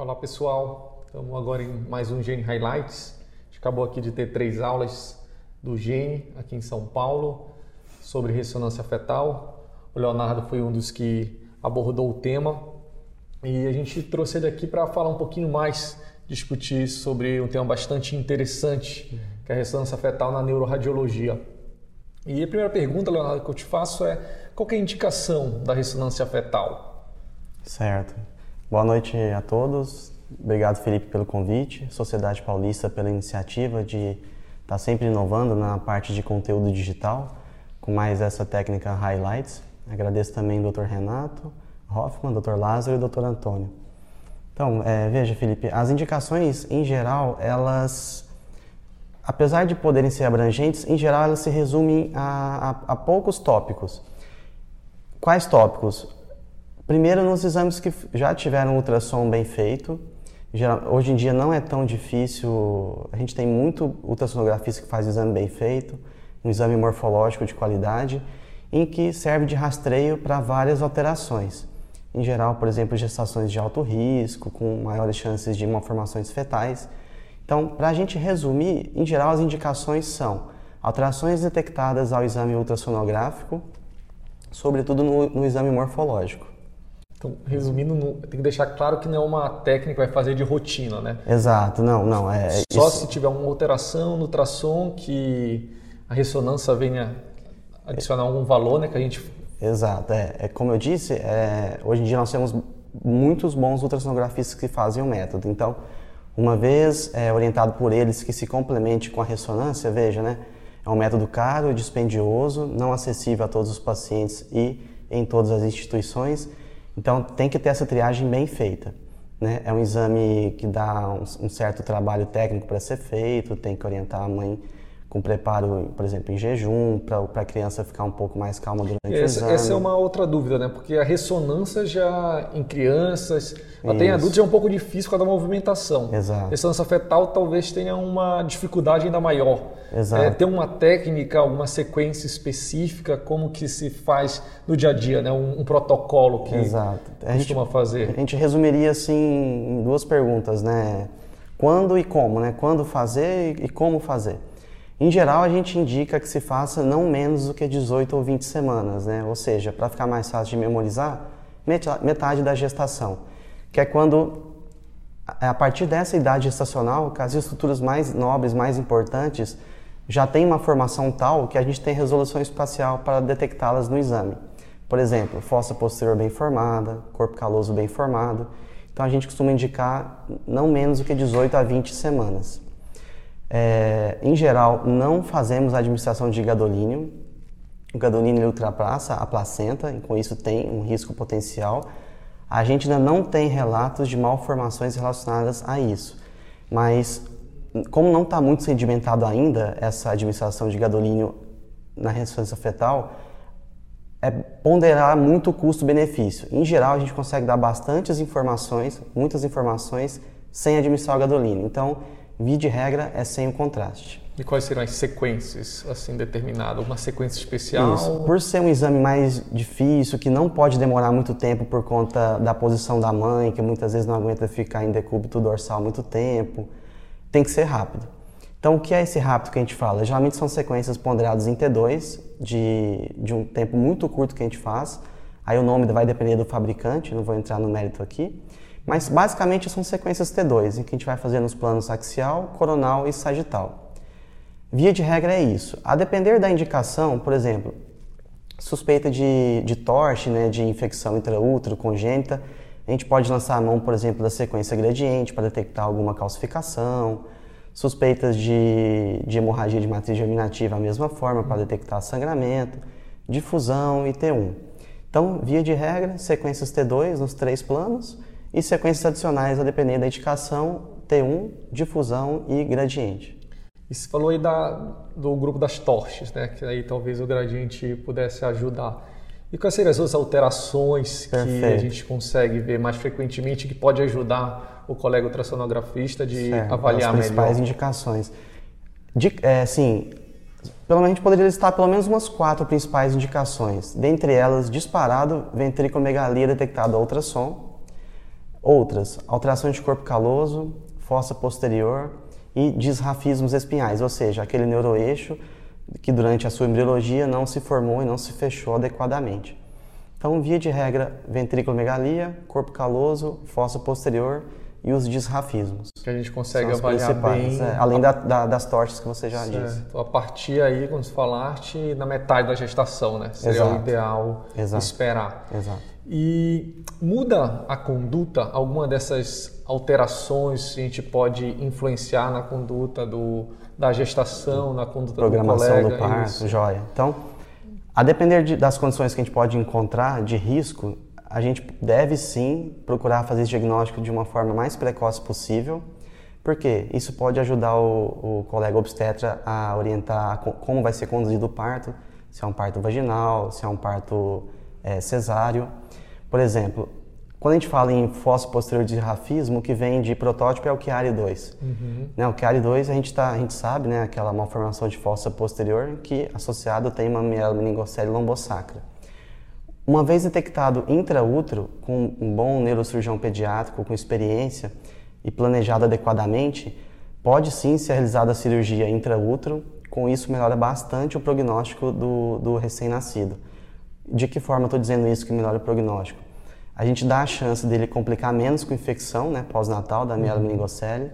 Olá pessoal, estamos agora em mais um Gene Highlights. A gente acabou aqui de ter três aulas do Gene aqui em São Paulo sobre ressonância fetal. O Leonardo foi um dos que abordou o tema e a gente trouxe ele aqui para falar um pouquinho mais, discutir sobre um tema bastante interessante, que é a ressonância fetal na neuroradiologia. E a primeira pergunta, Leonardo, que eu te faço é qual é a indicação da ressonância fetal? Certo. Boa noite a todos. Obrigado, Felipe, pelo convite. Sociedade Paulista pela iniciativa de estar tá sempre inovando na parte de conteúdo digital, com mais essa técnica Highlights. Agradeço também o Dr. Renato Hoffman, Dr. Lázaro e Dr. Antônio. Então, é, veja, Felipe, as indicações, em geral, elas apesar de poderem ser abrangentes, em geral elas se resumem a, a, a poucos tópicos. Quais tópicos? Primeiro, nos exames que já tiveram ultrassom bem feito. Hoje em dia não é tão difícil, a gente tem muito ultrassonografista que faz exame bem feito, um exame morfológico de qualidade, em que serve de rastreio para várias alterações. Em geral, por exemplo, gestações de alto risco, com maiores chances de malformações fetais. Então, para a gente resumir, em geral as indicações são alterações detectadas ao exame ultrassonográfico, sobretudo no, no exame morfológico. Então, resumindo, tem que deixar claro que não é uma técnica que vai fazer de rotina, né? Exato, não, não. É, Só isso... se tiver uma alteração no ultrassom que a ressonância venha adicionar algum valor, né? Que a gente. Exato, é, é como eu disse, é, hoje em dia nós temos muitos bons ultrassonografistas que fazem o método. Então, uma vez é, orientado por eles que se complemente com a ressonância, veja, né? É um método caro, dispendioso, não acessível a todos os pacientes e em todas as instituições. Então tem que ter essa triagem bem feita. Né? É um exame que dá um, um certo trabalho técnico para ser feito, tem que orientar a mãe com preparo, por exemplo, em jejum, para a criança ficar um pouco mais calma durante essa, o exame. Essa é uma outra dúvida, né? Porque a ressonância já em crianças, até em adultos é um pouco difícil com a movimentação. Exato. Ressonância fetal talvez tenha uma dificuldade ainda maior. Exato. É, tem uma técnica, alguma sequência específica, como que se faz no dia a dia, né? Um, um protocolo que Exato. A costuma gente, fazer. A gente resumiria assim em duas perguntas, né? Quando e como, né? Quando fazer e como fazer. Em geral, a gente indica que se faça não menos do que 18 ou 20 semanas, né? ou seja, para ficar mais fácil de memorizar, metade da gestação, que é quando, a partir dessa idade gestacional, que as estruturas mais nobres, mais importantes, já têm uma formação tal que a gente tem resolução espacial para detectá-las no exame. Por exemplo, fossa posterior bem formada, corpo caloso bem formado. Então a gente costuma indicar não menos do que 18 a 20 semanas. É, em geral, não fazemos a administração de gadolínio. O gadolínio ultrapassa a placenta, e com isso tem um risco potencial. A gente ainda não tem relatos de malformações relacionadas a isso, mas como não está muito sedimentado ainda essa administração de gadolínio na ressonância fetal, é ponderar muito o custo-benefício. Em geral, a gente consegue dar bastantes informações, muitas informações, sem administrar o gadolínio. Então, Via de regra é sem o contraste. E quais serão as sequências assim determinadas? Uma sequência especial? Isso. Por ser um exame mais difícil, que não pode demorar muito tempo por conta da posição da mãe, que muitas vezes não aguenta ficar em decúbito dorsal muito tempo, tem que ser rápido. Então, o que é esse rápido que a gente fala? Geralmente são sequências ponderadas em T2, de, de um tempo muito curto que a gente faz. Aí o nome vai depender do fabricante, não vou entrar no mérito aqui. Mas basicamente são sequências T2, em que a gente vai fazer nos planos axial, coronal e sagital. Via de regra é isso. A depender da indicação, por exemplo, suspeita de, de torche, né, de infecção intraútero congênita, a gente pode lançar a mão, por exemplo, da sequência gradiente para detectar alguma calcificação, suspeitas de, de hemorragia de matriz germinativa, a mesma forma, para detectar sangramento, difusão e T1. Então, via de regra, sequências T2 nos três planos, e sequências adicionais a depender da indicação T1, difusão e gradiente. E você falou aí da, do grupo das torches, né? que aí talvez o gradiente pudesse ajudar. E quais seriam as outras alterações Perfeito. que a gente consegue ver mais frequentemente que pode ajudar o colega ultrassonografista de certo, avaliar as principais melhor? indicações. De, é, sim, pelo menos a gente poderia listar pelo menos umas quatro principais indicações. Dentre elas, disparado, ventriculomegalia detectada ultrassom, Outras, alterações de corpo caloso, fossa posterior e disrafismos espinhais, ou seja, aquele neuroeixo que durante a sua embriologia não se formou e não se fechou adequadamente. Então, via de regra, ventrículomegalia, corpo caloso, fossa posterior e os disrafismos. Que a gente consegue avaliar bem. É, além da, da, das tortes que você já certo. disse. A partir aí, quando você falaste, na metade da gestação, né? Seria Exato. o ideal Exato. esperar. Exato. E muda a conduta? Alguma dessas alterações a gente pode influenciar na conduta do, da gestação, na conduta Programação do colega? do parto, isso. joia. Então, a depender de, das condições que a gente pode encontrar de risco, a gente deve sim procurar fazer esse diagnóstico de uma forma mais precoce possível, porque isso pode ajudar o, o colega obstetra a orientar como vai ser conduzido o parto, se é um parto vaginal, se é um parto é, cesáreo. Por exemplo, quando a gente fala em fossa posterior de rafismo, o que vem de protótipo é o Chiari 2. Uhum. Né, o Chiari 2 a gente, tá, a gente sabe, né, aquela malformação de fossa posterior que associado tem uma mielomeningocele lombosacra. Uma vez detectado intraútero, com um bom neurocirurgião pediátrico com experiência e planejado adequadamente, pode sim ser realizada a cirurgia intraútero, com isso melhora bastante o prognóstico do, do recém-nascido. De que forma estou dizendo isso que melhora o prognóstico? A gente dá a chance dele complicar menos com infecção né, pós-natal da mielomeningocele. Uhum.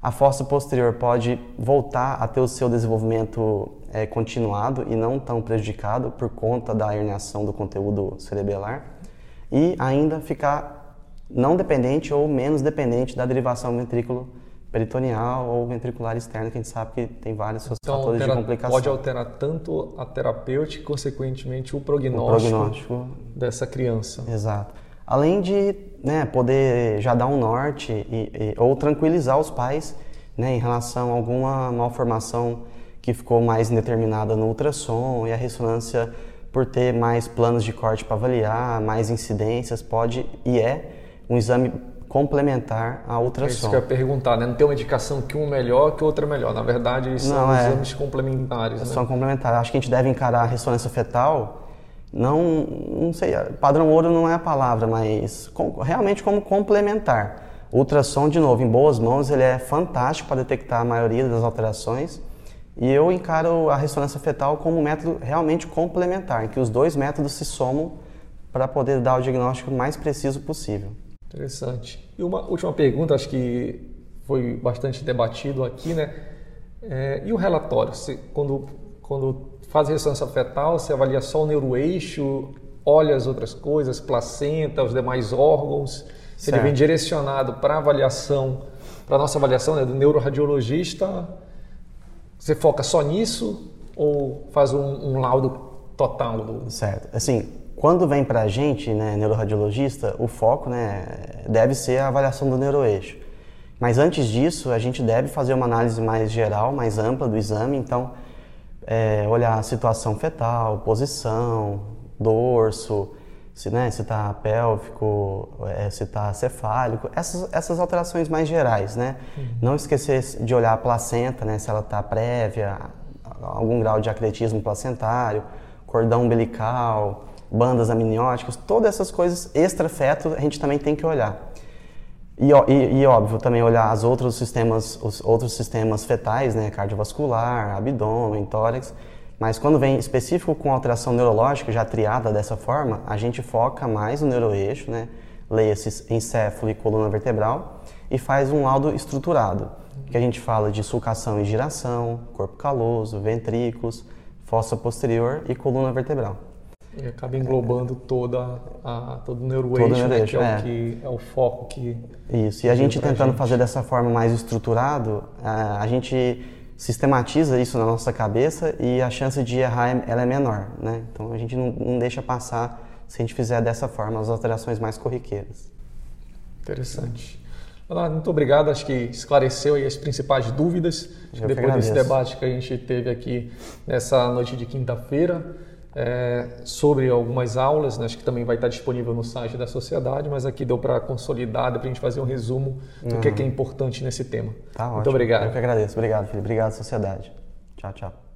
A fossa posterior pode voltar a ter o seu desenvolvimento é, continuado e não tão prejudicado por conta da herniação do conteúdo cerebelar. E ainda ficar não dependente ou menos dependente da derivação ventrículo peritoneal ou ventricular externa, que a gente sabe que tem vários então, fatores altera, de complicação. Pode alterar tanto a terapêutica e, consequentemente, o prognóstico, o prognóstico dessa criança. Exato. Além de né, poder já dar um norte e, e, ou tranquilizar os pais né, em relação a alguma malformação que ficou mais indeterminada no ultrassom e a ressonância por ter mais planos de corte para avaliar, mais incidências, pode e é um exame complementar a ultrassom. É isso que eu ia perguntar, né? Não tem uma indicação que um é melhor que o outro é melhor. Na verdade, são Não, é, exames complementares. São né? complementares. Acho que a gente deve encarar a ressonância fetal não, não sei, padrão ouro não é a palavra, mas com, realmente como complementar. O ultrassom, de novo, em boas mãos, ele é fantástico para detectar a maioria das alterações. E eu encaro a ressonância fetal como um método realmente complementar, em que os dois métodos se somam para poder dar o diagnóstico mais preciso possível. Interessante. E uma última pergunta, acho que foi bastante debatido aqui, né? É, e o relatório? Você, quando, quando faz ressonância fetal, você avalia só o neuroeixo, olha as outras coisas, placenta, os demais órgãos. Se ele vem direcionado para avaliação, para a nossa avaliação né, do neuroradiologista, você foca só nisso ou faz um, um laudo total? Do... Certo. Assim, quando vem para a gente, né, neuroradiologista, o foco né, deve ser a avaliação do neuroeixo. Mas antes disso, a gente deve fazer uma análise mais geral, mais ampla do exame. Então, é, olhar a situação fetal, posição, dorso, se né, está pélvico, é, se está cefálico, essas, essas alterações mais gerais, né? Uhum. Não esquecer de olhar a placenta, né, se ela está prévia, algum grau de acretismo placentário, cordão umbilical, bandas amnióticas, todas essas coisas extra-feto a gente também tem que olhar. E, e, e, óbvio, também olhar os outros sistemas, os outros sistemas fetais, né, cardiovascular, abdômen, tórax. Mas quando vem específico com alteração neurológica, já triada dessa forma, a gente foca mais no neuroeixo, né, leia-se encéfalo e coluna vertebral, e faz um laudo estruturado, que a gente fala de sulcação e giração, corpo caloso, ventrículos, fossa posterior e coluna vertebral. E acaba englobando toda a, todo o neuroeixo, todo né, que, é, é. O que é o foco que... Isso, e a gente tentando gente. fazer dessa forma mais estruturado, a, a gente sistematiza isso na nossa cabeça e a chance de errar ela é menor, né? Então a gente não, não deixa passar se a gente fizer dessa forma as alterações mais corriqueiras. Interessante. Leonardo, muito obrigado. Acho que esclareceu as principais dúvidas. depois desse debate que a gente teve aqui nessa noite de quinta-feira é, sobre algumas aulas, né? acho que também vai estar disponível no site da sociedade, mas aqui deu para consolidar, deu para a gente fazer um resumo do uhum. que é, que é importante nesse tema. Tá Muito ótimo. obrigado. Eu que agradeço. Obrigado, Felipe. Obrigado, sociedade. Tchau, tchau.